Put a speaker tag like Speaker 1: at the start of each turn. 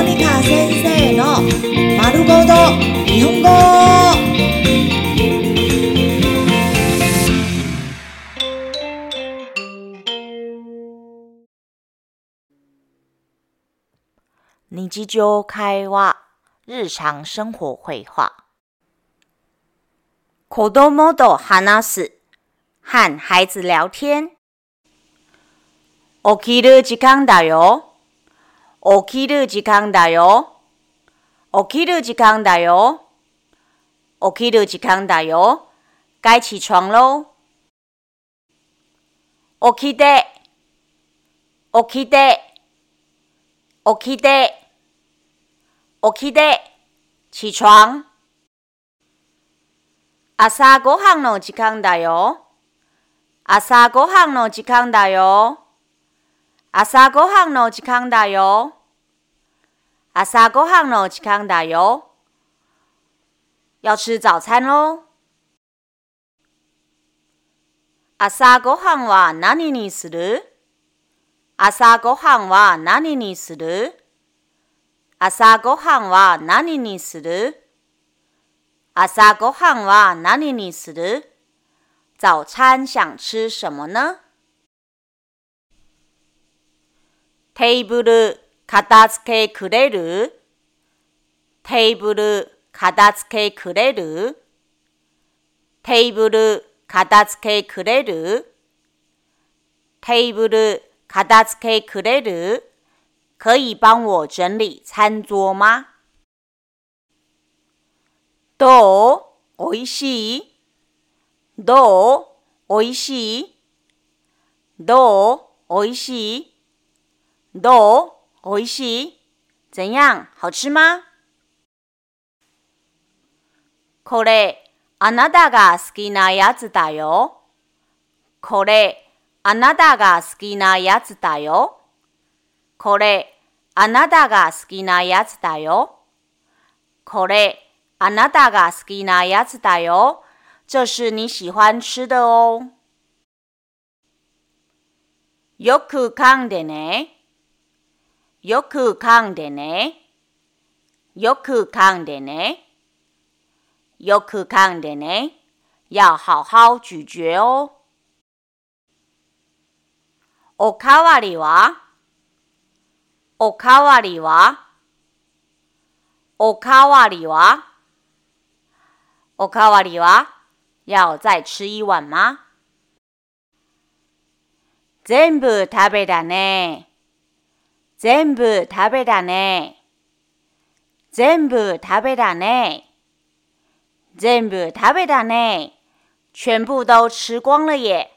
Speaker 1: モニカ先生の丸ごと日本語。
Speaker 2: 日常会話、日常生活会話。子供と話す、和孩子聊天。起きる時間だよ。起きる時間だよ。起きる時間だよ。起きる時間だよ。該起床喽。起きて、起きて、起きて。起きて、起床。朝ごはんの時間だよ。朝ごはんの時間だよ。朝ごはんの時間だよ。朝ごはんの時間だよ。要吃早餐喽。朝ごはんは何にする朝ごはんは何にする朝ごはんは何にする朝ごはんは何にする早餐想吃什么呢？テーブル片付けくれる？テーブル片付けくれる？テーブル片付けくれる？テーブル片付けくれる？可以帮我整理餐桌吗？どうおいしいどうおいしいどうおいしいどうおいしい怎样好吃吗これ、あなたが好きなやつだよ。これ、あなたが好きなやつだよ。これ、あなたが好きなやつだよ。これ、あなたが好きなやつだよ。这是你喜欢吃的哦。よく噛んでね。よく噛んでね。よく噛んでね。よく噛んでね。要好好咀嚼哦。おかわりは？おかわりは？おかわりは？おかわりは？要再吃一碗吗全部食べたね。全部食べたね。全部食べたね。全部食べたね。全部都吃光了耶。